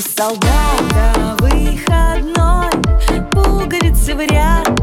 Ты солдат на выходной, пуговицы в ряд.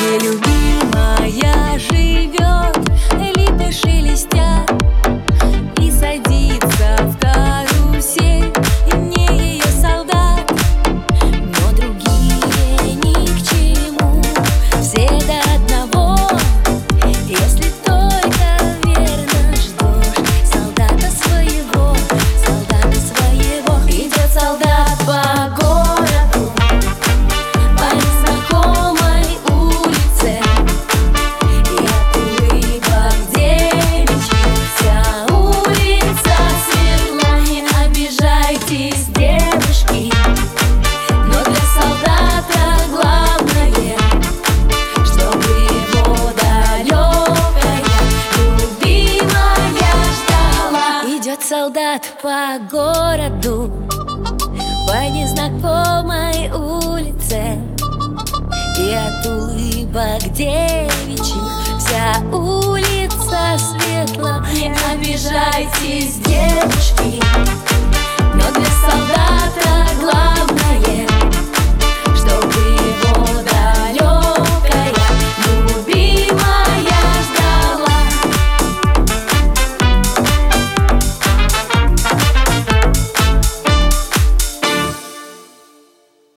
vermelho. солдат по городу По незнакомой улице. И от улыбок девичьих Вся улица светла. Не обижайтесь, девушки